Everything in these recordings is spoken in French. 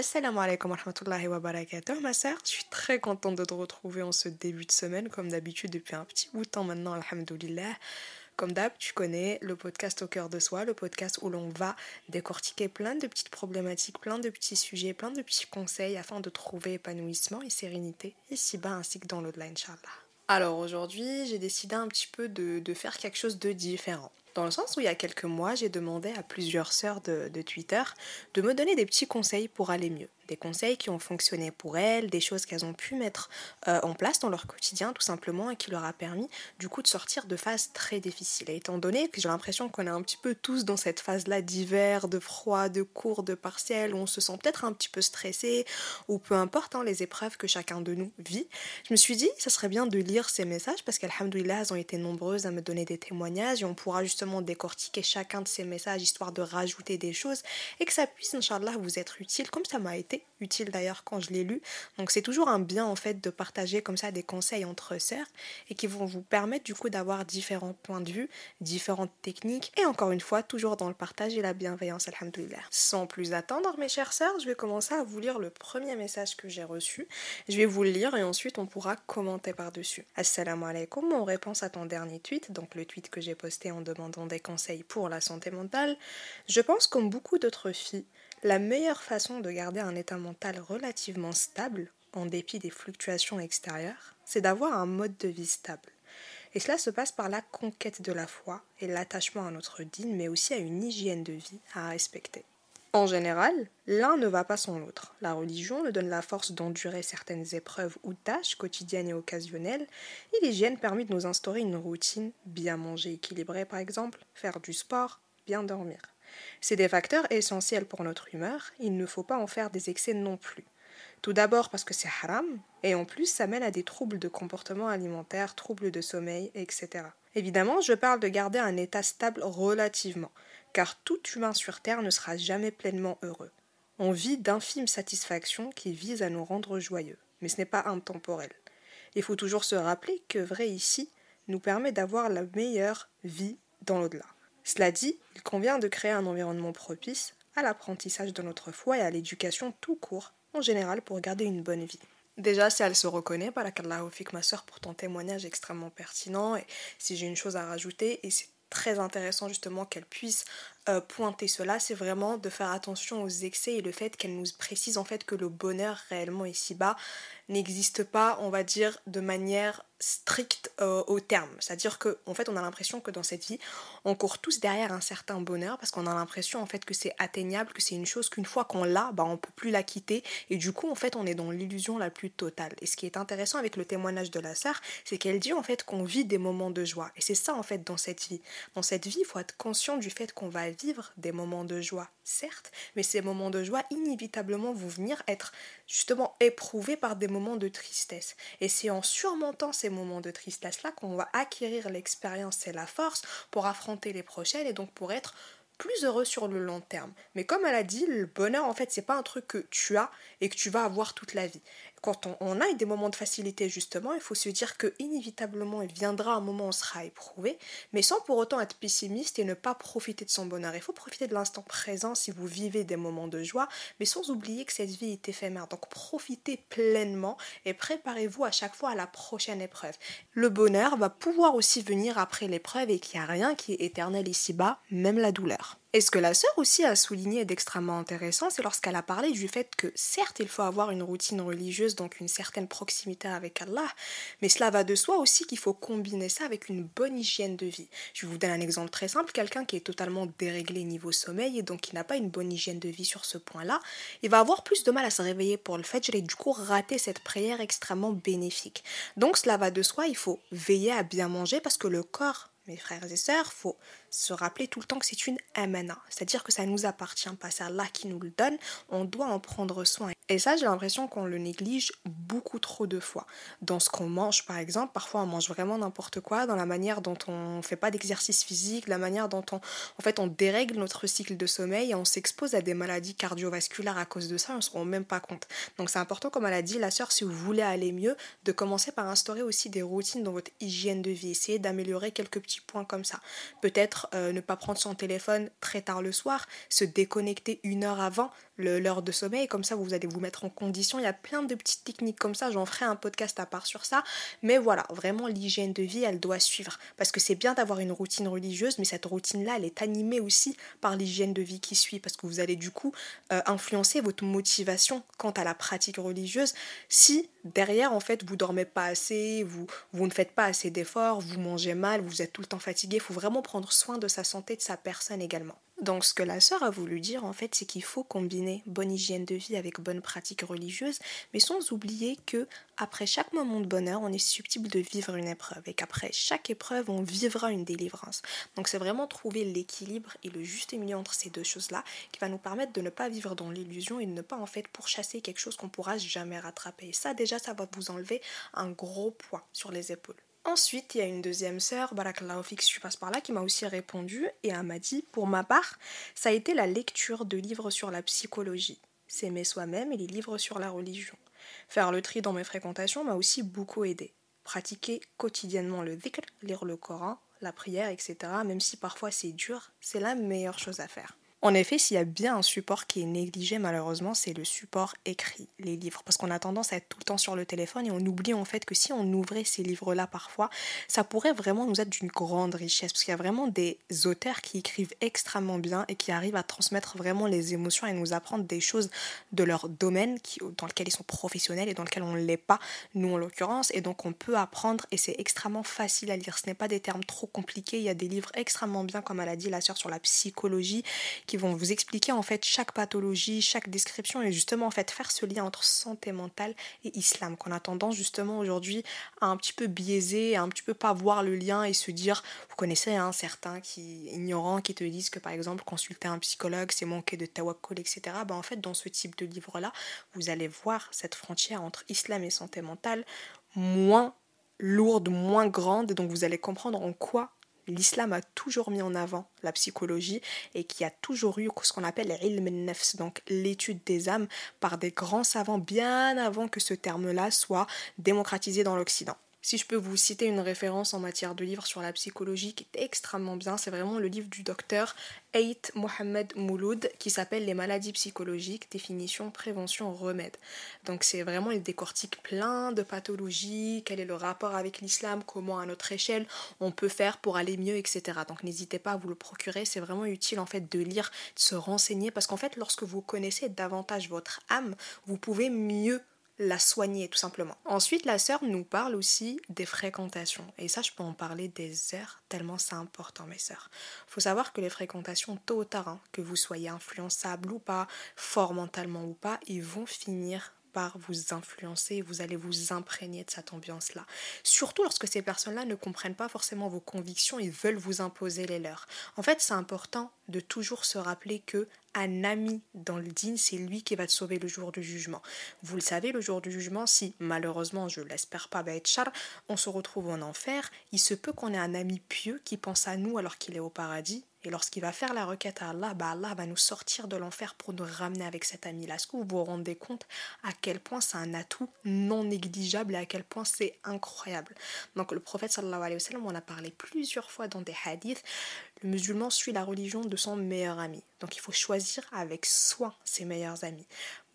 Assalamu alaikum wa rahmatullahi wa barakatuh, ma sœur. Je suis très contente de te retrouver en ce début de semaine, comme d'habitude depuis un petit bout de temps maintenant, alhamdoulilah. Comme d'hab, tu connais le podcast au cœur de soi, le podcast où l'on va décortiquer plein de petites problématiques, plein de petits sujets, plein de petits conseils afin de trouver épanouissement et sérénité ici-bas ainsi que dans l'au-delà. Alors aujourd'hui, j'ai décidé un petit peu de faire quelque chose de différent. Dans le sens où il y a quelques mois, j'ai demandé à plusieurs sœurs de, Twitter de me donner des petits conseils pour aller mieux des conseils qui ont fonctionné pour elles, des choses qu'elles ont pu mettre euh, en place dans leur quotidien tout simplement et qui leur a permis du coup de sortir de phases très difficiles. Et étant donné que j'ai l'impression qu'on est un petit peu tous dans cette phase-là d'hiver, de froid, de cours, de partiel, où on se sent peut-être un petit peu stressé ou peu importe hein, les épreuves que chacun de nous vit, je me suis dit ça serait bien de lire ces messages parce qu'Alhamdoulilah elles ont été nombreuses à me donner des témoignages et on pourra justement décortiquer chacun de ces messages histoire de rajouter des choses et que ça puisse, Inch'Allah, vous être utile comme ça m'a été utile d'ailleurs quand je l'ai lu. Donc c'est toujours un bien en fait de partager comme ça des conseils entre sœurs et qui vont vous permettre du coup d'avoir différents points de vue, différentes techniques et encore une fois toujours dans le partage et la bienveillance alhamdoulilah. Sans plus attendre mes chères sœurs, je vais commencer à vous lire le premier message que j'ai reçu. Je vais vous le lire et ensuite on pourra commenter par-dessus. Assalamu alaikum, en réponse à ton dernier tweet, donc le tweet que j'ai posté en demandant des conseils pour la santé mentale, je pense comme beaucoup d'autres filles la meilleure façon de garder un état mental relativement stable, en dépit des fluctuations extérieures, c'est d'avoir un mode de vie stable. Et cela se passe par la conquête de la foi et l'attachement à notre dîne, mais aussi à une hygiène de vie à respecter. En général, l'un ne va pas sans l'autre. La religion nous donne la force d'endurer certaines épreuves ou tâches quotidiennes et occasionnelles, et l'hygiène permet de nous instaurer une routine, bien manger équilibré par exemple, faire du sport, bien dormir. C'est des facteurs essentiels pour notre humeur, il ne faut pas en faire des excès non plus. Tout d'abord parce que c'est haram, et en plus ça mène à des troubles de comportement alimentaire, troubles de sommeil, etc. Évidemment, je parle de garder un état stable relativement, car tout humain sur Terre ne sera jamais pleinement heureux. On vit d'infimes satisfactions qui visent à nous rendre joyeux, mais ce n'est pas intemporel. Il faut toujours se rappeler que vrai ici nous permet d'avoir la meilleure vie dans l'au-delà. Cela dit, il convient de créer un environnement propice à l'apprentissage de notre foi et à l'éducation tout court, en général, pour garder une bonne vie. Déjà, si elle se reconnaît, barakallahu fik ma soeur pour ton témoignage extrêmement pertinent, et si j'ai une chose à rajouter, et c'est très intéressant justement qu'elle puisse euh, pointer cela, c'est vraiment de faire attention aux excès et le fait qu'elle nous précise en fait que le bonheur réellement ici-bas n'existe pas, on va dire, de manière stricte euh, au terme. C'est-à-dire qu'en en fait, on a l'impression que dans cette vie, on court tous derrière un certain bonheur parce qu'on a l'impression en fait que c'est atteignable, que c'est une chose qu'une fois qu'on l'a, bah, on peut plus la quitter. Et du coup, en fait, on est dans l'illusion la plus totale. Et ce qui est intéressant avec le témoignage de la sœur, c'est qu'elle dit en fait qu'on vit des moments de joie. Et c'est ça en fait dans cette vie. Dans cette vie, il faut être conscient du fait qu'on va vivre des moments de joie, certes, mais ces moments de joie inévitablement vont venir être justement éprouvés par des moments de tristesse. Et c'est en surmontant ces moments de tristesse-là qu'on va acquérir l'expérience et la force pour affronter les prochaines et donc pour être plus heureux sur le long terme. Mais comme elle a dit, le bonheur en fait c'est pas un truc que tu as et que tu vas avoir toute la vie quand on, a des moments de facilité justement, il faut se dire que inévitablement il viendra un moment où on sera éprouvé, mais sans pour autant être pessimiste et ne pas profiter de son bonheur. Il faut profiter de l'instant présent si vous vivez des moments de joie, mais sans oublier que cette vie est éphémère. Donc profitez pleinement et préparez-vous à chaque fois à la prochaine épreuve. Le bonheur va pouvoir aussi venir après l'épreuve et qu'il n'y a rien qui est éternel ici-bas, même la douleur. Et ce que la sœur aussi a souligné d'extrêmement intéressant, c'est lorsqu'elle a parlé du fait que certes il faut avoir une routine religieuse, donc une certaine proximité avec Allah, mais cela va de soi aussi qu'il faut combiner ça avec une bonne hygiène de vie. Je vous donne un exemple très simple, quelqu'un qui est totalement déréglé niveau sommeil et donc qui n'a pas une bonne hygiène de vie sur ce point-là, il va avoir plus de mal à se réveiller pour le fait, et du coup rater cette prière extrêmement bénéfique. Donc cela va de soi, il faut veiller à bien manger parce que le corps mes frères et sœurs, faut se rappeler tout le temps que c'est une amana, c'est-à-dire que ça nous appartient pas, c'est Allah qui nous le donne, on doit en prendre soin. Et ça, j'ai l'impression qu'on le néglige beaucoup trop de fois. Dans ce qu'on mange, par exemple, parfois on mange vraiment n'importe quoi, dans la manière dont on fait pas d'exercice physique, la manière dont on, en fait, on dérègle notre cycle de sommeil et on s'expose à des maladies cardiovasculaires à cause de ça, on ne se rend même pas compte. Donc c'est important, comme elle a dit, la sœur, si vous voulez aller mieux, de commencer par instaurer aussi des routines dans votre hygiène de vie, essayer d'améliorer quelques petits points comme ça. Peut-être ne pas prendre son téléphone très tard le soir, se déconnecter une heure avant, l'heure de sommeil, comme ça vous allez vous mettre en condition. Il y a plein de petites techniques comme ça, j'en ferai un podcast à part sur ça. Mais voilà, vraiment l'hygiène de vie, elle doit suivre. Parce que c'est bien d'avoir une routine religieuse, mais cette routine-là, elle est animée aussi par l'hygiène de vie qui suit. Parce que vous allez du coup euh, influencer votre motivation quant à la pratique religieuse si derrière, en fait, vous dormez pas assez, vous, vous ne faites pas assez d'efforts, vous mangez mal, vous êtes tout le temps fatigué. Il faut vraiment prendre soin de sa santé, de sa personne également. Donc ce que la sœur a voulu dire en fait, c'est qu'il faut combiner bonne hygiène de vie avec bonne pratique religieuse, mais sans oublier que après chaque moment de bonheur, on est susceptible de vivre une épreuve et qu'après chaque épreuve, on vivra une délivrance. Donc c'est vraiment trouver l'équilibre et le juste milieu entre ces deux choses-là qui va nous permettre de ne pas vivre dans l'illusion et de ne pas en fait pourchasser quelque chose qu'on pourra jamais rattraper. Ça déjà, ça va vous enlever un gros poids sur les épaules. Ensuite, il y a une deuxième sœur, Barakallahu Fix, tu passes par là, qui m'a aussi répondu et elle m'a dit Pour ma part, ça a été la lecture de livres sur la psychologie, s'aimer soi-même et les livres sur la religion. Faire le tri dans mes fréquentations m'a aussi beaucoup aidé. Pratiquer quotidiennement le dhikr, lire le Coran, la prière, etc., même si parfois c'est dur, c'est la meilleure chose à faire. En effet, s'il y a bien un support qui est négligé malheureusement, c'est le support écrit, les livres, parce qu'on a tendance à être tout le temps sur le téléphone et on oublie en fait que si on ouvrait ces livres-là parfois, ça pourrait vraiment nous être d'une grande richesse, parce qu'il y a vraiment des auteurs qui écrivent extrêmement bien et qui arrivent à transmettre vraiment les émotions et nous apprendre des choses de leur domaine dans lequel ils sont professionnels et dans lequel on ne l'est pas, nous en l'occurrence, et donc on peut apprendre et c'est extrêmement facile à lire. Ce n'est pas des termes trop compliqués, il y a des livres extrêmement bien, comme elle a dit la sœur sur la psychologie, qui vont vous expliquer en fait chaque pathologie, chaque description et justement en fait faire ce lien entre santé mentale et islam qu'on a tendance justement aujourd'hui à un petit peu biaiser, à un petit peu pas voir le lien et se dire, vous connaissez hein, certains qui ignorants qui te disent que par exemple consulter un psychologue c'est manquer de tawakkul etc. Bah, en fait dans ce type de livre là vous allez voir cette frontière entre islam et santé mentale moins lourde, moins grande et donc vous allez comprendre en quoi l'islam a toujours mis en avant la psychologie et qui a toujours eu ce qu'on appelle ilm nefs, donc l'étude des âmes, par des grands savants bien avant que ce terme-là soit démocratisé dans l'Occident. Si je peux vous citer une référence en matière de livre sur la psychologie qui est extrêmement bien, c'est vraiment le livre du docteur Ait Mohamed Mouloud qui s'appelle Les maladies psychologiques, définition, prévention, remède. Donc c'est vraiment, il décortique plein de pathologies, quel est le rapport avec l'islam, comment à notre échelle on peut faire pour aller mieux, etc. Donc n'hésitez pas à vous le procurer, c'est vraiment utile en fait de lire, de se renseigner, parce qu'en fait lorsque vous connaissez davantage votre âme, vous pouvez mieux la soigner tout simplement. Ensuite, la sœur nous parle aussi des fréquentations. Et ça, je peux en parler des heures, tellement c'est important, mes sœurs. faut savoir que les fréquentations, tôt ou tard, hein, que vous soyez influençable ou pas, fort mentalement ou pas, ils vont finir par vous influencer, vous allez vous imprégner de cette ambiance-là. Surtout lorsque ces personnes-là ne comprennent pas forcément vos convictions et veulent vous imposer les leurs. En fait, c'est important de toujours se rappeler que un ami dans le digne, c'est lui qui va te sauver le jour du jugement. Vous le savez, le jour du jugement, si malheureusement, je l'espère pas, char, on se retrouve en enfer, il se peut qu'on ait un ami pieux qui pense à nous alors qu'il est au paradis et lorsqu'il va faire la requête à Allah, bah Allah va nous sortir de l'enfer pour nous ramener avec cet ami-là. Est-ce que vous vous rendez compte à quel point c'est un atout non négligeable et à quel point c'est incroyable? Donc le prophète sallallahu alayhi wa sallam, on a parlé plusieurs fois dans des hadiths, le musulman suit la religion de son meilleur ami. Donc il faut choisir avec soin ses meilleurs amis.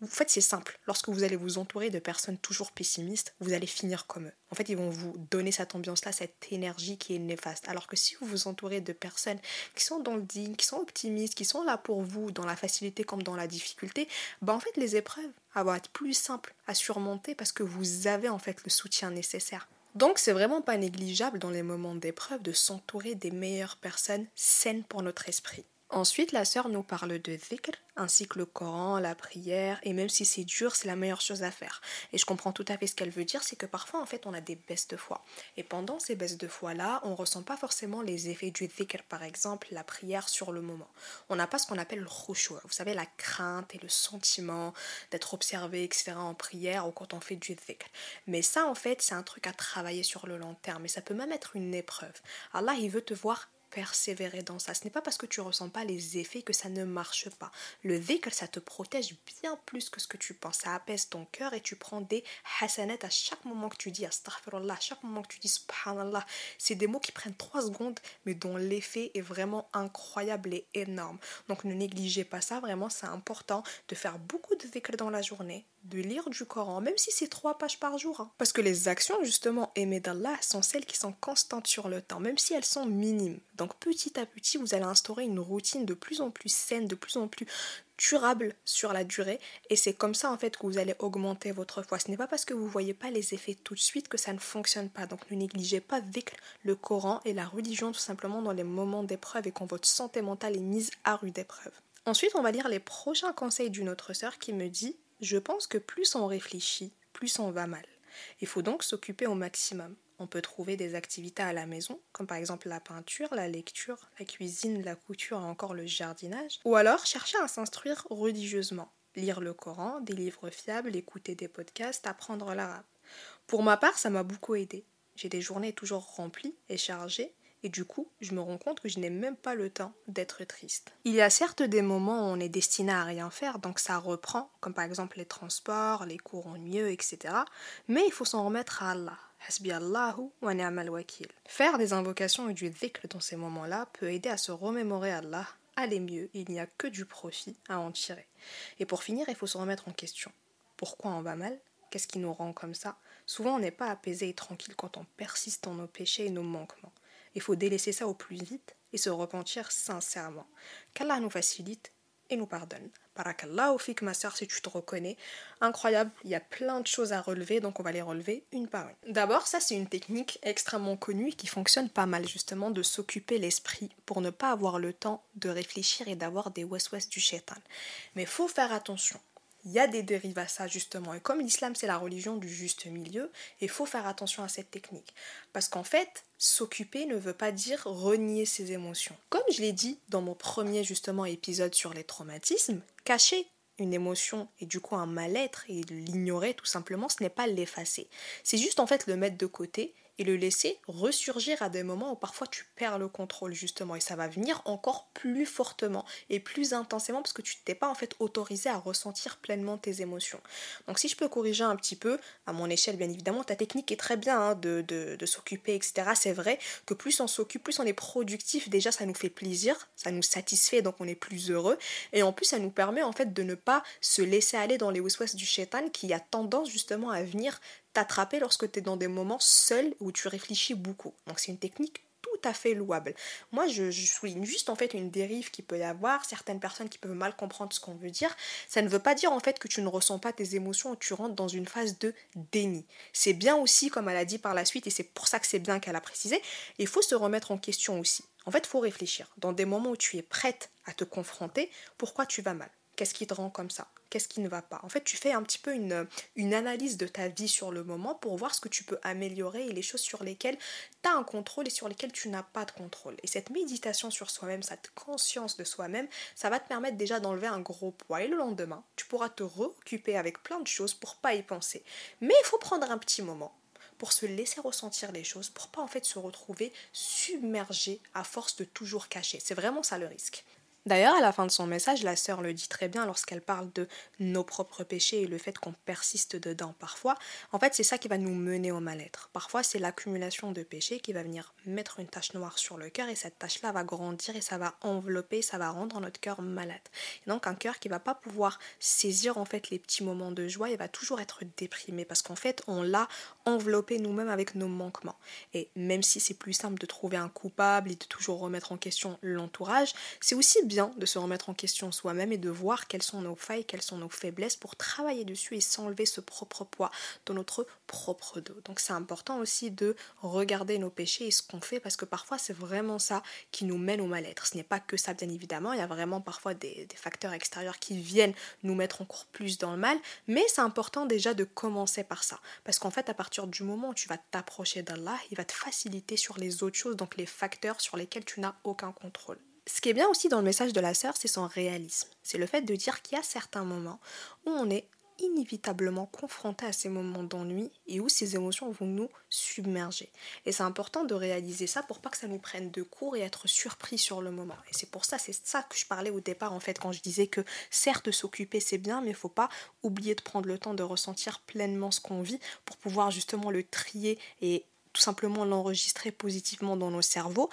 En fait, c'est simple. Lorsque vous allez vous entourer de personnes toujours pessimistes, vous allez finir comme eux. En fait, ils vont vous donner cette ambiance-là, cette énergie qui est néfaste. Alors que si vous vous entourez de personnes qui sont dans le digne, qui sont optimistes, qui sont là pour vous dans la facilité comme dans la difficulté, bah en fait, les épreuves vont être plus simples à surmonter parce que vous avez en fait le soutien nécessaire. Donc c'est vraiment pas négligeable dans les moments d'épreuve de s'entourer des meilleures personnes saines pour notre esprit. Ensuite, la sœur nous parle de dhikr, ainsi que le Coran, la prière, et même si c'est dur, c'est la meilleure chose à faire. Et je comprends tout à fait ce qu'elle veut dire, c'est que parfois, en fait, on a des baisses de foi. Et pendant ces baisses de foi-là, on ressent pas forcément les effets du dhikr, par exemple, la prière sur le moment. On n'a pas ce qu'on appelle le khushu', vous savez, la crainte et le sentiment d'être observé, etc., en prière ou quand on fait du dhikr. Mais ça, en fait, c'est un truc à travailler sur le long terme, et ça peut même être une épreuve. Allah, il veut te voir persévérer dans ça. Ce n'est pas parce que tu ressens pas les effets que ça ne marche pas. Le dhikr, ça te protège bien plus que ce que tu penses. Ça apaise ton cœur et tu prends des hasanat à chaque moment que tu dis astaghfirullah, à chaque moment que tu dis subhanallah. C'est des mots qui prennent 3 secondes, mais dont l'effet est vraiment incroyable et énorme. Donc ne négligez pas ça, vraiment, c'est important de faire beaucoup de dhikr dans la journée, de lire du Coran, même si c'est trois pages par jour. Hein. Parce que les actions, justement, aimées d'Allah sont celles qui sont constantes sur le temps, même si elles sont minimes. Donc petit à petit, vous allez instaurer une routine de plus en plus saine, de plus en plus durable sur la durée et c'est comme ça en fait que vous allez augmenter votre foi. Ce n'est pas parce que vous voyez pas les effets tout de suite que ça ne fonctionne pas. Donc ne négligez pas le Coran et la religion tout simplement dans les moments d'épreuve et quand votre santé mentale est mise à rude épreuve. Ensuite, on va lire les prochains conseils d'une autre sœur qui me dit Je pense que plus on réfléchit, plus on va mal. Il faut donc s'occuper au maximum. On peut trouver des activités à la maison, comme par exemple la peinture, la lecture, la cuisine, la couture et encore le jardinage. Ou alors chercher à s'instruire religieusement, lire le Coran, des livres fiables, écouter des podcasts, apprendre l'arabe. Pour ma part, ça m'a beaucoup aidé. J'ai des journées toujours remplies et chargées, et du coup, je me rends compte que je n'ai même pas le temps d'être triste. Il y a certes des moments où on est destiné à rien faire, donc ça reprend, comme par exemple les transports, les cours ennuyeux, etc. Mais il faut s'en remettre à Allah. Faire des invocations et du dhikr dans ces moments-là peut aider à se remémorer Allah, aller mieux, il n'y a que du profit à en tirer. Et pour finir, il faut se remettre en question. Pourquoi on va mal? Qu'est-ce qui nous rend comme ça? Souvent, on n'est pas apaisé et tranquille quand on persiste dans nos péchés et nos manquements. Il faut délaisser ça au plus vite et se repentir sincèrement. Qu'Allah nous facilite et nous pardonne. Barakallah au fik, ma soeur, si tu te reconnais. Incroyable, il y a plein de choses à relever, donc on va les relever une par une. D'abord, ça c'est une technique extrêmement connue qui fonctionne pas mal justement de s'occuper l'esprit pour ne pas avoir le temps de réfléchir et d'avoir des west-west du shaitan. Mais faut faire attention il y a des dérives à ça justement. Et comme l'islam c'est la religion du juste milieu, il faut faire attention à cette technique. Parce qu'en fait, s'occuper ne veut pas dire renier ses émotions. Comme je l'ai dit dans mon premier justement épisode sur les traumatismes, cacher une émotion et du coup un mal-être et l'ignorer tout simplement, ce n'est pas l'effacer. C'est juste en fait le mettre de côté et le laisser ressurgir à des moments où parfois tu perds le contrôle justement et ça va venir encore plus fortement et plus intensément parce que tu t'es pas en fait autorisé à ressentir pleinement tes émotions. Donc si je peux corriger un petit peu, à mon échelle bien évidemment, ta technique est très bien hein, de, s'occuper, etc. C'est vrai que plus on s'occupe, plus on est productif, déjà ça nous fait plaisir, ça nous satisfait donc on est plus heureux et en plus ça nous permet en fait de ne pas se laisser aller dans les west du shaitan qui a tendance justement à venir t'attraper lorsque tu es dans des moments seuls où tu réfléchis beaucoup. Donc c'est une technique tout à fait louable. Moi, je, souligne juste en fait une dérive qui peut y avoir, certaines personnes qui peuvent mal comprendre ce qu'on veut dire. Ça ne veut pas dire en fait que tu ne ressens pas tes émotions ou tu rentres dans une phase de déni. C'est bien aussi, comme elle a dit par la suite, et c'est pour ça que c'est bien qu'elle a précisé, il faut se remettre en question aussi. En fait, il faut réfléchir. Dans des moments où tu es prête à te confronter, pourquoi tu vas mal? Qu'est-ce qui te rend comme ça? Qu'est-ce qui ne va pas En fait, tu fais un petit peu une, une, analyse de ta vie sur le moment pour voir ce que tu peux améliorer et les choses sur lesquelles tu as un contrôle et sur lesquelles tu n'as pas de contrôle. Et cette méditation sur soi-même, cette conscience de soi-même, ça va te permettre déjà d'enlever un gros poids. Et le lendemain, tu pourras te réoccuper avec plein de choses pour pas y penser. Mais il faut prendre un petit moment pour se laisser ressentir les choses, pour pas en fait se retrouver submergé à force de toujours cacher. C'est vraiment ça le risque. D'ailleurs, à la fin de son message, la sœur le dit très bien lorsqu'elle parle de nos propres péchés et le fait qu'on persiste dedans parfois. En fait, c'est ça qui va nous mener au mal-être. Parfois, c'est l'accumulation de péchés qui va venir mettre une tache noire sur le cœur et cette tache-là va grandir et ça va envelopper, ça va rendre notre cœur malade. Et donc, un cœur qui va pas pouvoir saisir en fait les petits moments de joie, il va toujours être déprimé parce qu'en fait, on l'a enveloppé nous-mêmes avec nos manquements. Et même si c'est plus simple de trouver un coupable et de toujours remettre en question l'entourage, c'est aussi bien de se remettre en question soi-même et de voir quelles sont nos failles, quelles sont nos faiblesses pour travailler dessus et s'enlever ce propre poids dans notre propre dos. Donc c'est important aussi de regarder nos péchés et ce qu'on fait parce que parfois c'est vraiment ça qui nous mène au mal-être. Ce n'est pas que ça bien évidemment, il y a vraiment parfois des, des facteurs extérieurs qui viennent nous mettre encore plus dans le mal, mais c'est important déjà de commencer par ça parce qu'en fait à partir du moment où tu vas t'approcher d'Allah, il va te faciliter sur les autres choses, donc les facteurs sur lesquels tu n'as aucun contrôle. Ce qui est bien aussi dans le message de la sœur, c'est son réalisme. C'est le fait de dire qu'il y a certains moments où on est inévitablement confrontés à ces moments d'ennui et où ces émotions vont nous submerger. Et c'est important de réaliser ça pour pas que ça nous prenne de court et être surpris sur le moment. Et c'est pour ça, c'est ça que je parlais au départ en fait quand je disais que certes s'occuper c'est bien, mais il faut pas oublier de prendre le temps de ressentir pleinement ce qu'on vit pour pouvoir justement le trier et tout simplement l'enregistrer positivement dans nos cerveaux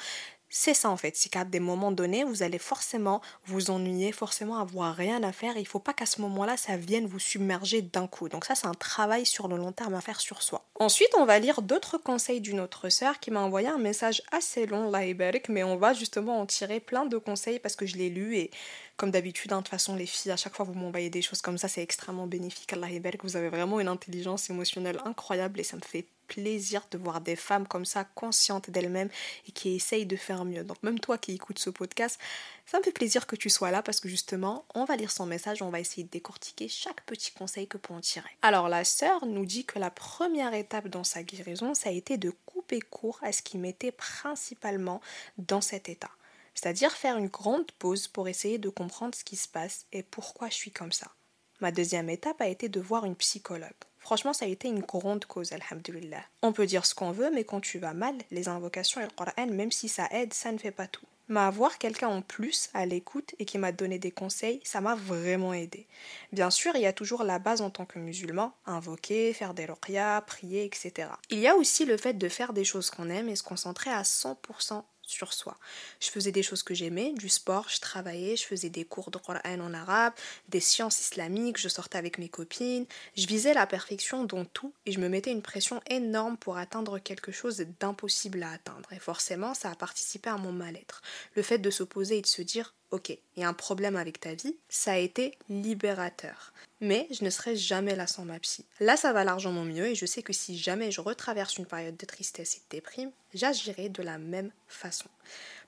c'est ça en fait, c'est qu'à des moments donnés, vous allez forcément vous ennuyer, forcément avoir rien à faire. Il ne faut pas qu'à ce moment-là, ça vienne vous submerger d'un coup. Donc ça, c'est un travail sur le long terme à faire sur soi. Ensuite, on va lire d'autres conseils d'une autre sœur qui m'a envoyé un message assez long, Laïberk, mais on va justement en tirer plein de conseils parce que je l'ai lu et comme d'habitude, hein, de toute façon, les filles, à chaque fois vous m'envoyez des choses comme ça, c'est extrêmement bénéfique. Allah vous avez vraiment une intelligence émotionnelle incroyable et ça me fait plaisir de voir des femmes comme ça, conscientes d'elles-mêmes et qui essayent de faire mieux. Donc même toi qui écoutes ce podcast, ça me fait plaisir que tu sois là parce que justement, on va lire son message, on va essayer de décortiquer chaque petit conseil que pour en tirer. Alors la sœur nous dit que la première étape dans sa guérison, ça a été de couper court à ce qui m'était principalement dans cet état. C'est-à-dire faire une grande pause pour essayer de comprendre ce qui se passe et pourquoi je suis comme ça. Ma deuxième étape a été de voir une psychologue. Franchement, ça a été une grande cause, alhamdulillah. On peut dire ce qu'on veut, mais quand tu vas mal, les invocations et le Coran, même si ça aide, ça ne fait pas tout. Mais avoir quelqu'un en plus à l'écoute et qui m'a donné des conseils, ça m'a vraiment aidé. Bien sûr, il y a toujours la base en tant que musulman, invoquer, faire des ruqyas, prier, etc. Il y a aussi le fait de faire des choses qu'on aime et se concentrer à 100% sur soi. Je faisais des choses que j'aimais, du sport, je travaillais, je faisais des cours de Coran en arabe, des sciences islamiques, je sortais avec mes copines, je visais la perfection dans tout et je me mettais une pression énorme pour atteindre quelque chose d'impossible à atteindre. Et forcément, ça a participé à mon mal-être. Le fait de s'opposer et de se dire ok, il y a un problème avec ta vie, ça a été libérateur. Mais je ne serai jamais là sans ma psy. Là, ça va largement mieux et je sais que si jamais je retraverse une période de tristesse et de déprime, j'agirai de la même façon.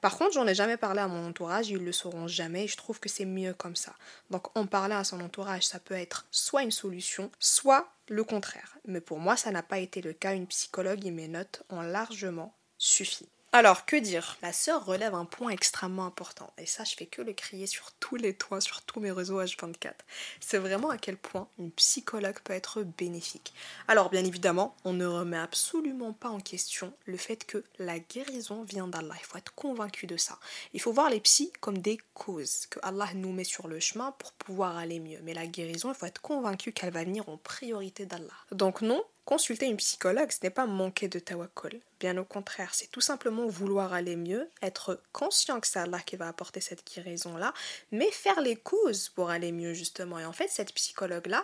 Par contre, j'en ai jamais parlé à mon entourage, ils le sauront jamais et je trouve que c'est mieux comme ça. Donc en parler à son entourage, ça peut être soit une solution, soit le contraire. Mais pour moi, ça n'a pas été le cas. Une psychologue et mes notes ont largement suffi. Alors, que dire? La sœur relève un point extrêmement important, et ça, je fais que le crier sur tous les toits, sur tous mes réseaux H24. C'est vraiment à quel point une psychologue peut être bénéfique. Alors, bien évidemment, on ne remet absolument pas en question le fait que la guérison vient d'Allah. Il faut être convaincu de ça. Il faut voir les psys comme des causes que Allah nous met sur le chemin pour pouvoir aller mieux. Mais la guérison, il faut être convaincu qu'elle va venir en priorité d'Allah. Donc non, Consulter une psychologue, ce n'est pas manquer de tawakkul. Bien au contraire, c'est tout simplement vouloir aller mieux, être conscient que c'est Allah qui va apporter cette guérison-là, mais faire les causes pour aller mieux justement. Et en fait, cette psychologue-là,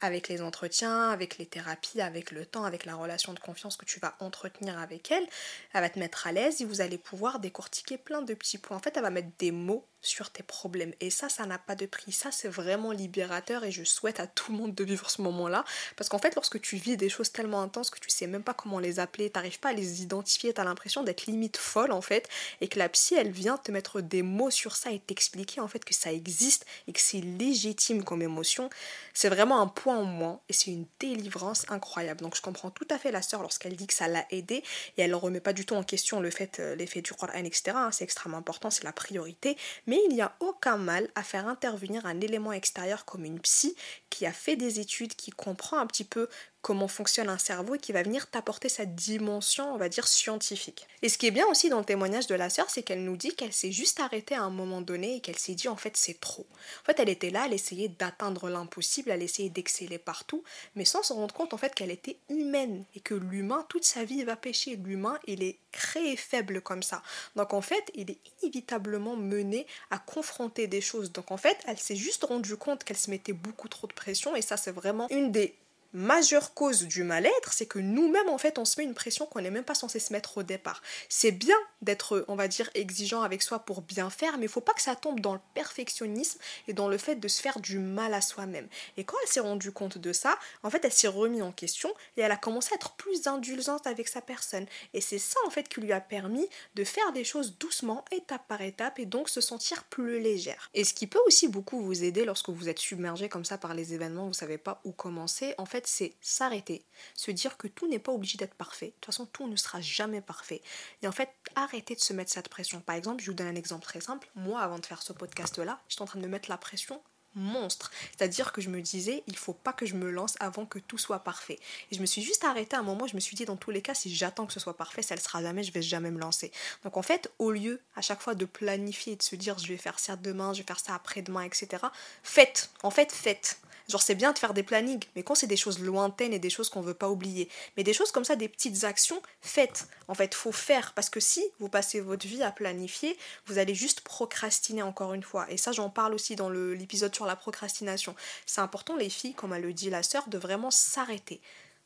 avec les entretiens, avec les thérapies, avec le temps, avec la relation de confiance que tu vas entretenir avec elle, elle va te mettre à l'aise et vous allez pouvoir décortiquer plein de petits points. En fait, elle va mettre des mots sur tes problèmes. Et ça, ça n'a pas de prix. Ça, c'est vraiment libérateur et je souhaite à tout le monde de vivre ce moment-là. Parce qu'en fait, lorsque tu vis des choses tellement intenses que tu sais même pas comment les appeler, t'arrives pas à les identifier, t'as l'impression d'être limite folle en fait, et que la psy, elle vient te mettre des mots sur ça et t'expliquer en fait que ça existe et que c'est légitime comme émotion, c'est vraiment un point en moins et c'est une délivrance incroyable. Donc je comprends tout à fait la sœur lorsqu'elle dit que ça l'a aidé et elle ne remet pas du tout en question le fait, euh, l'effet du Coran, etc. Hein. c'est extrêmement important, c'est la priorité mais il n'y a aucun mal à faire intervenir un élément extérieur comme une psy qui a fait des études, qui comprend un petit peu comment fonctionne un cerveau et qui va venir t'apporter cette dimension, on va dire, scientifique. Et ce qui est bien aussi dans le témoignage de la sœur, c'est qu'elle nous dit qu'elle s'est juste arrêtée à un moment donné et qu'elle s'est dit en fait c'est trop. En fait, elle était là, elle essayait d'atteindre l'impossible, elle essayait d'exceller partout, mais sans se rendre compte en fait qu'elle était humaine et que l'humain, toute sa vie, va pécher. L'humain, il est créé faible comme ça. Donc en fait, il est inévitablement mené à confronter des choses. Donc en fait, elle s'est juste rendue compte qu'elle se mettait beaucoup trop de pression et ça c'est vraiment une des majeure cause du mal-être, c'est que nous-mêmes, en fait, on se met une pression qu'on n'est même pas censé se mettre au départ. C'est bien d'être, on va dire, exigeant avec soi pour bien faire, mais il faut pas que ça tombe dans le perfectionnisme et dans le fait de se faire du mal à soi-même. Et quand elle s'est rendue compte de ça, en fait, elle s'est remise en question et elle a commencé à être plus indulgente avec sa personne. Et c'est ça, en fait, qui lui a permis de faire des choses doucement, étape par étape, et donc se sentir plus légère. Et ce qui peut aussi beaucoup vous aider lorsque vous êtes submergé comme ça par les événements, vous savez pas où commencer, en fait, c'est s'arrêter, se dire que tout n'est pas obligé d'être parfait. De toute façon, tout ne sera jamais parfait. Et en fait, arrêter de se mettre cette pression. Par exemple, je vous donne un exemple très simple. Moi, avant de faire ce podcast-là, j'étais en train de me mettre la pression monstre. C'est-à-dire que je me disais, il faut pas que je me lance avant que tout soit parfait. Et je me suis juste arrêtée à un moment, je me suis dit, dans tous les cas, si j'attends que ce soit parfait, ça ne sera jamais, je vais jamais me lancer. Donc en fait, au lieu à chaque fois de planifier et de se dire, je vais faire ça demain, je vais faire ça après-demain, etc., faites. En fait, faites. Genre, c'est bien de faire des plannings, mais quand c'est des choses lointaines et des choses qu'on veut pas oublier, mais des choses comme ça, des petites actions, faites. En fait, faut faire parce que si vous passez votre vie à planifier, vous allez juste procrastiner encore une fois. Et ça, j'en parle aussi dans l'épisode sur la procrastination. C'est important, les filles, comme elle le dit la sœur, de vraiment s'arrêter.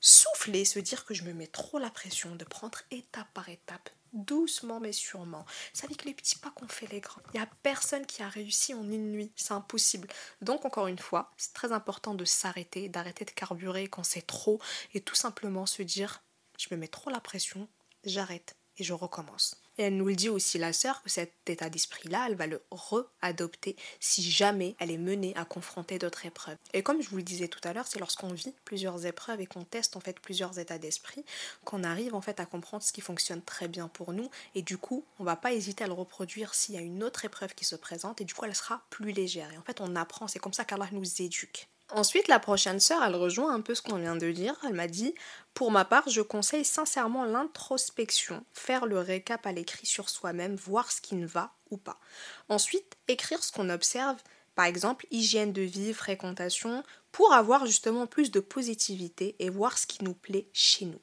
Souffler, se dire que je me mets trop la pression, de prendre étape par étape, doucement mais sûrement. C'est avec les petits pas qu'on fait les grands. Il n'y a personne qui a réussi en une nuit, c'est impossible. Donc encore une fois, c'est très important de s'arrêter, d'arrêter de carburer quand c'est trop et tout simplement se dire je me mets trop la pression, j'arrête et je recommence. Et elle nous le dit aussi, la sœur, que cet état d'esprit-là, elle va le re-adopter si jamais elle est menée à confronter d'autres épreuves. Et comme je vous le disais tout à l'heure, c'est lorsqu'on vit plusieurs épreuves et qu'on teste en fait plusieurs états d'esprit qu'on arrive en fait à comprendre ce qui fonctionne très bien pour nous. Et du coup, on va pas hésiter à le reproduire s'il y a une autre épreuve qui se présente et du coup, elle sera plus légère. Et en fait, on apprend, c'est comme ça qu'Allah nous éduque. Ensuite, la prochaine sœur, elle rejoint un peu ce qu'on vient de dire. Elle m'a dit Pour ma part, je conseille sincèrement l'introspection, faire le récap à l'écrit sur soi-même, voir ce qui ne va ou pas. Ensuite, écrire ce qu'on observe, par exemple hygiène de vie, fréquentation, pour avoir justement plus de positivité et voir ce qui nous plaît chez nous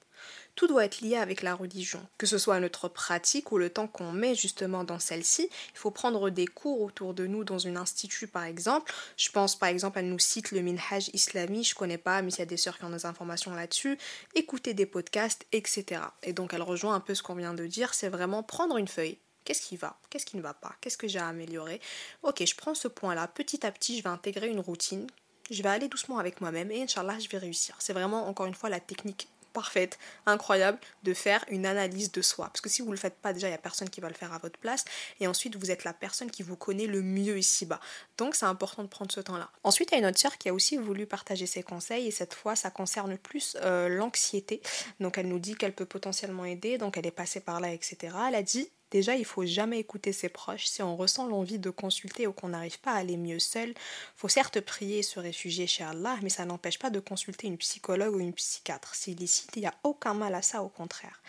tout doit être lié avec la religion. Que ce soit notre pratique ou le temps qu'on met justement dans celle-ci, il faut prendre des cours autour de nous dans un institut par exemple. Je pense par exemple, elle nous cite le Minhaj Islami, je connais pas, mais il y a des sœurs qui ont des informations là-dessus, écouter des podcasts, etc. Et donc elle rejoint un peu ce qu'on vient de dire, c'est vraiment prendre une feuille, Qu'est-ce qui va? Qu'est-ce qui ne va pas? Qu'est-ce que j'ai à améliorer? Ok, je prends ce point-là. Petit à petit, je vais intégrer une routine. Je vais aller doucement avec moi-même et Inch'Allah, je vais réussir. C'est vraiment, encore une fois, la technique parfaite, incroyable, de faire une analyse de soi. Parce que si vous ne le faites pas, déjà, il n'y a personne qui va le faire à votre place. Et ensuite, vous êtes la personne qui vous connaît le mieux ici-bas. Donc, c'est important de prendre ce temps-là. Ensuite, il y a une autre sœur qui a aussi voulu partager ses conseils. Et cette fois, ça concerne plus euh, l'anxiété. Donc, elle nous dit qu'elle peut potentiellement aider. Donc, elle est passée par là, etc. Elle a dit Déjà, il faut jamais écouter ses proches. Si on ressent l'envie de consulter ou qu'on n'arrive pas à aller mieux seul, faut certes prier et se réfugier chez Allah, mais ça n'empêche pas de consulter une psychologue ou une psychiatre. S'il licite, il n'y a aucun mal à ça, au contraire.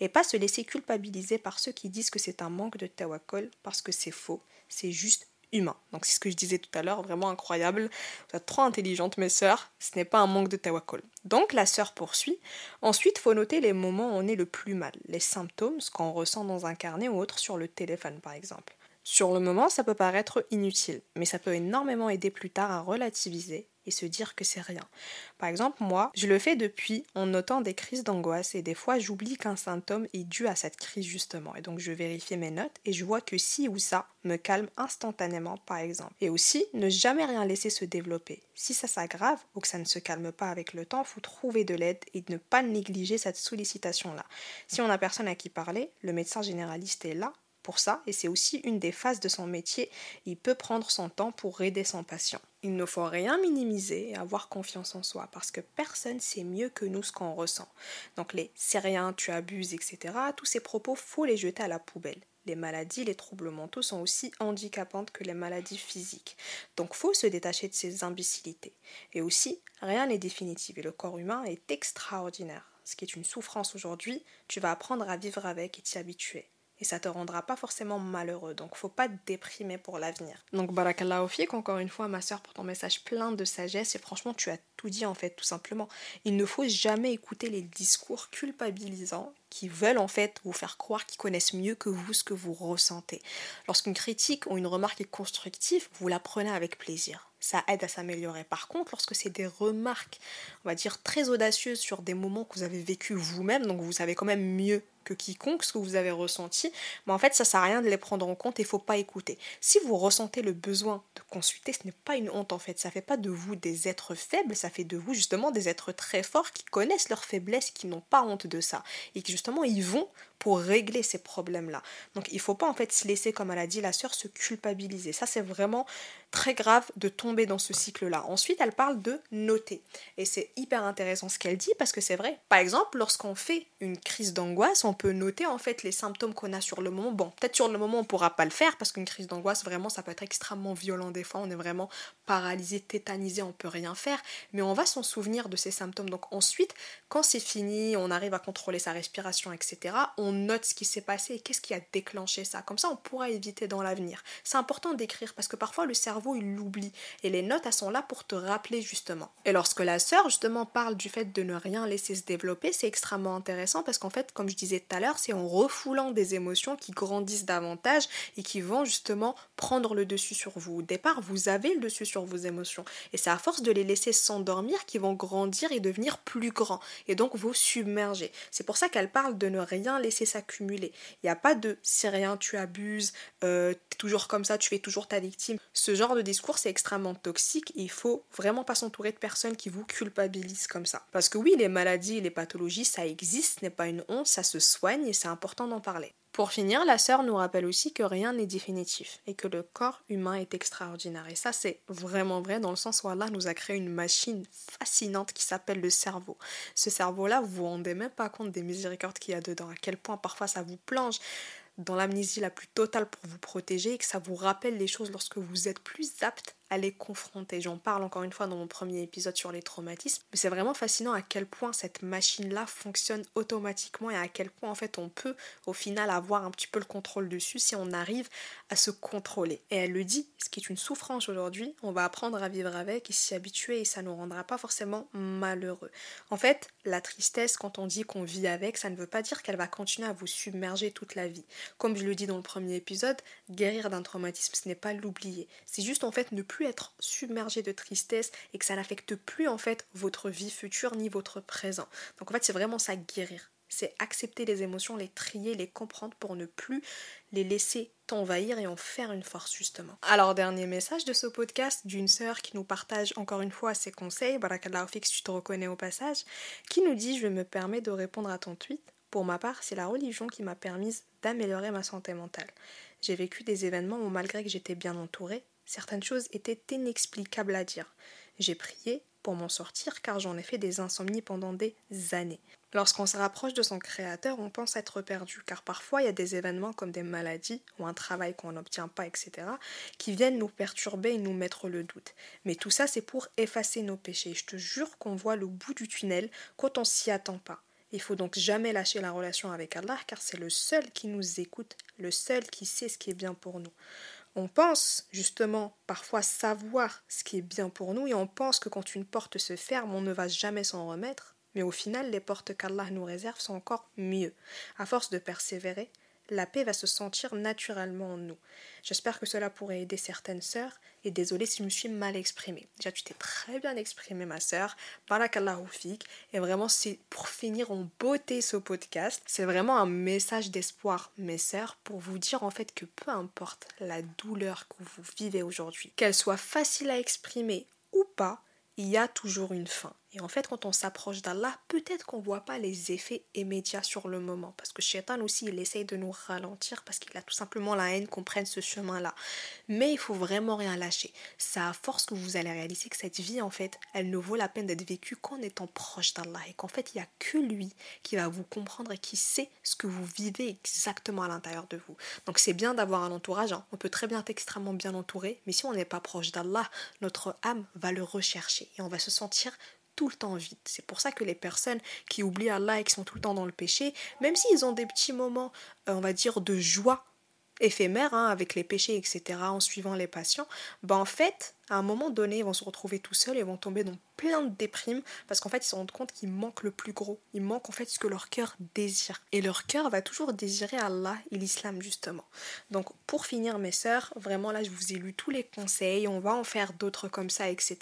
Et pas se laisser culpabiliser par ceux qui disent que c'est un manque de tawakkol, parce que c'est faux. C'est juste humain. Donc c'est ce que je disais tout à l'heure, vraiment incroyable. Vous êtes trop intelligente mes sœurs, ce n'est pas un manque de tawakkol. Donc la sœur poursuit. Ensuite, faut noter les moments où on est le plus mal, les symptômes, ce qu'on ressent dans un carnet ou autre sur le téléphone par exemple. Sur le moment, ça peut paraître inutile, mais ça peut énormément aider plus tard à relativiser et se dire que c'est rien. Par exemple, moi, je le fais depuis en notant des crises d'angoisse et des fois j'oublie qu'un symptôme est dû à cette crise justement. Et donc je vérifie mes notes et je vois que si ou ça me calme instantanément par exemple. Et aussi, ne jamais rien laisser se développer. Si ça s'aggrave ou que ça ne se calme pas avec le temps, faut trouver de l'aide et ne pas négliger cette sollicitation-là. Si on n'a personne à qui parler, le médecin généraliste est là pour ça et c'est aussi une des phases de son métier. Il peut prendre son temps pour aider son patient. Il ne faut rien minimiser et avoir confiance en soi parce que personne sait mieux que nous ce qu'on ressent. Donc les c'est rien, tu abuses, etc. Tous ces propos, faut les jeter à la poubelle. Les maladies, les troubles mentaux sont aussi handicapantes que les maladies physiques. Donc faut se détacher de ces imbécilités. Et aussi, rien n'est définitif et le corps humain est extraordinaire. Ce qui est une souffrance aujourd'hui, tu vas apprendre à vivre avec et t'y habituer et ça te rendra pas forcément malheureux. Donc faut pas te déprimer pour l'avenir. Donc barakallah encore une fois ma soeur pour ton message plein de sagesse et franchement tu as tout dit en fait tout simplement. Il ne faut jamais écouter les discours culpabilisants qui veulent en fait vous faire croire qu'ils connaissent mieux que vous ce que vous ressentez. Lorsqu'une critique ou une remarque est constructive, vous la prenez avec plaisir. Ça aide à s'améliorer. Par contre, lorsque c'est des remarques, on va dire très audacieuses sur des moments que vous avez vécu vous-même, donc vous savez quand même mieux que quiconque ce que vous avez ressenti, mais en fait ça sert à rien de les prendre en compte et faut pas écouter. Si vous ressentez le besoin de consulter, ce n'est pas une honte en fait, ça fait pas de vous des êtres faibles, ça fait de vous justement des êtres très forts qui connaissent leurs faiblesses, qui n'ont pas honte de ça et qui justement, ils vont pour régler ces problèmes-là. Donc il ne faut pas en fait se laisser, comme elle a dit la sœur, se culpabiliser. Ça c'est vraiment très grave de tomber dans ce cycle-là. Ensuite, elle parle de noter. Et c'est hyper intéressant ce qu'elle dit parce que c'est vrai. Par exemple, lorsqu'on fait une crise d'angoisse, on peut noter en fait les symptômes qu'on a sur le moment. Bon, peut-être sur le moment on pourra pas le faire parce qu'une crise d'angoisse, vraiment, ça peut être extrêmement violent des fois. On est vraiment paralysé, tétanisé, on peut rien faire. Mais on va s'en souvenir de ces symptômes. Donc ensuite, quand c'est fini, on arrive à contrôler sa respiration, etc. note ce qui s'est passé et qu'est-ce qui a déclenché ça. Comme ça, on pourra éviter dans l'avenir. C'est important d'écrire parce que parfois le cerveau il l'oublie. Et les notes, elles sont là pour te rappeler justement. Et lorsque la sœur justement parle du fait de ne rien laisser se développer, c'est extrêmement intéressant parce qu'en fait, comme je disais tout à l'heure, c'est en refoulant des émotions qui grandissent davantage et qui vont justement prendre le dessus sur vous. Au départ, vous avez le dessus sur vos émotions. Et c'est à force de les laisser s'endormir qu'ils vont grandir et devenir plus grands. Et donc vous submerger. C'est pour ça qu'elle parle de ne rien laisser s'accumuler. Il n'y a pas de c'est rien, tu abuses, euh, toujours comme ça, tu es toujours ta victime. Ce genre de discours, c'est extrêmement toxique. il faut vraiment pas s'entourer de personnes qui vous culpabilisent comme ça. Parce que oui, les maladies les pathologies, ça existe, ce n'est pas une honte, ça se soigne et c'est important d'en parler. Pour finir, la sœur nous rappelle aussi que rien n'est définitif et que le corps humain est extraordinaire. Et ça, c'est vraiment vrai dans le sens où Allah nous a créé une machine fascinante qui s'appelle le cerveau. Ce cerveau-là, vous vous rendez même pas compte des miséricordes qu'il y a dedans, à quel point parfois ça vous plonge dans l'amnésie la plus totale pour vous protéger et que ça vous rappelle les choses lorsque vous êtes plus apte à les confronter. J'en parle encore une fois dans mon premier épisode sur les traumatismes, mais c'est vraiment fascinant à quel point cette machine-là fonctionne automatiquement et à quel point en fait on peut au final avoir un petit peu le contrôle dessus si on arrive à se contrôler. Et elle le dit, ce qui est une souffrance aujourd'hui, on va apprendre à vivre avec et s'y habituer et ça nous rendra pas forcément malheureux. En fait, la tristesse, quand on dit qu'on vit avec, ça ne veut pas dire qu'elle va continuer à vous submerger toute la vie. Comme je le dis dans le premier épisode, guérir d'un traumatisme, ce n'est pas l'oublier. C'est juste en fait ne plus être submergé de tristesse et que ça n'affecte plus en fait votre vie future ni votre présent. Donc en fait c'est vraiment ça guérir. C'est accepter les émotions, les trier, les comprendre pour ne plus les laisser t'envahir et en faire une force justement. Alors dernier message de ce podcast d'une sœur qui nous partage encore une fois ses conseils, Barakallahu Fix, tu te reconnais au passage, qui nous dit je me permets de répondre à ton tweet. Pour ma part, c'est la religion qui m'a permis d'améliorer ma santé mentale. J'ai vécu des événements où malgré que j'étais bien entourée, Certaines choses étaient inexplicables à dire. J'ai prié pour m'en sortir car j'en ai fait des insomnies pendant des années. Lorsqu'on se rapproche de son créateur, on pense être perdu car parfois il y a des événements comme des maladies ou un travail qu'on n'obtient pas, etc., qui viennent nous perturber et nous mettre le doute. Mais tout ça, c'est pour effacer nos péchés. Je te jure qu'on voit le bout du tunnel quand on s'y attend pas. Il faut donc jamais lâcher la relation avec Allah car c'est le seul qui nous écoute, le seul qui sait ce qui est bien pour nous on pense justement parfois savoir ce qui est bien pour nous et on pense que quand une porte se ferme, on ne va jamais s'en remettre. Mais au final, les portes qu'Allah nous réserve sont encore mieux. À force de persévérer, la paix va se sentir naturellement en nous. J'espère que cela pourrait aider certaines sœurs et désolé si je me suis mal exprimée. Déjà, tu t'es très bien exprimée, ma sœur. Barakallahu fik. Et vraiment, c'est pour finir en beauté ce podcast. C'est vraiment un message d'espoir, mes sœurs, pour vous dire en fait que peu importe la douleur que vous vivez aujourd'hui, qu'elle soit facile à exprimer ou pas, il y a toujours une fin. Et en fait, quand on s'approche d'Allah, peut-être qu'on ne voit pas les effets immédiats sur le moment. Parce que Shaitan aussi, il essaye de nous ralentir parce qu'il a tout simplement la haine qu'on prenne ce chemin-là. Mais il faut vraiment rien lâcher. C'est à force que vous allez réaliser que cette vie, en fait, elle ne vaut la peine d'être vécue qu'en étant proche d'Allah. Et qu'en fait, il n'y a que lui qui va vous comprendre et qui sait ce que vous vivez exactement à l'intérieur de vous. Donc c'est bien d'avoir un entourage. Hein. On peut très bien être extrêmement bien entouré. Mais si on n'est pas proche d'Allah, notre âme va le rechercher. Et on va se sentir tout le temps vide. C'est pour ça que les personnes qui oublient Allah et qui sont tout le temps dans le péché, même s'ils ont des petits moments, euh, on va dire, de joie éphémère, hein, avec les péchés, etc., en suivant les patients, ben en fait, à un moment donné, ils vont se retrouver tout seuls et vont tomber dans plein de déprimes parce qu'en fait, ils se rendent compte qu'il manque le plus gros. Il manque en fait ce que leur cœur désire. Et leur cœur va toujours désirer Allah et l'islam, justement. Donc, pour finir, mes sœurs, vraiment là, je vous ai lu tous les conseils. On va en faire d'autres comme ça, etc.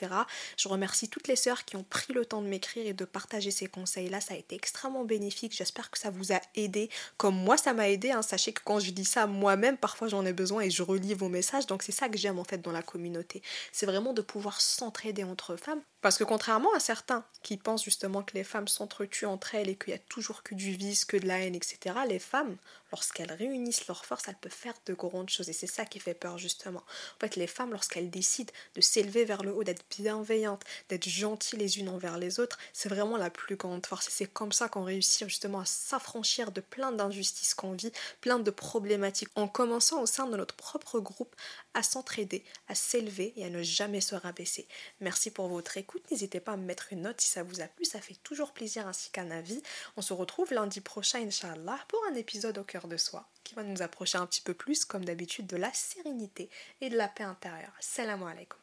Je remercie toutes les sœurs qui ont pris le temps de m'écrire et de partager ces conseils-là. Ça a été extrêmement bénéfique. J'espère que ça vous a aidé. Comme moi, ça m'a aidé. Hein. Sachez que quand je dis ça moi-même, parfois j'en ai besoin et je relis vos messages. Donc, c'est ça que j'aime en fait dans la communauté c'est vraiment de pouvoir s'entraider entre femmes Parce que contrairement à certains qui pensent justement que les femmes s'entretuent entre elles et qu'il y a toujours que du vice, que de la haine, etc., les femmes, lorsqu'elles réunissent leurs forces, elles peuvent faire de grandes choses. Et c'est ça qui fait peur justement. En fait, les femmes, lorsqu'elles décident de s'élever vers le haut, d'être bienveillantes, d'être gentilles les unes envers les autres, c'est vraiment la plus grande force. Et c'est comme ça qu'on réussit justement à s'affranchir de plein d'injustices qu'on vit, plein de problématiques, en commençant au sein de notre propre groupe à s'entraider, à s'élever et à ne jamais se rabaisser. Merci pour votre N'hésitez pas à me mettre une note si ça vous a plu, ça fait toujours plaisir ainsi qu'un avis. On se retrouve lundi prochain, Inch'Allah, pour un épisode au cœur de soi qui va nous approcher un petit peu plus, comme d'habitude, de la sérénité et de la paix intérieure. Salam alaikum.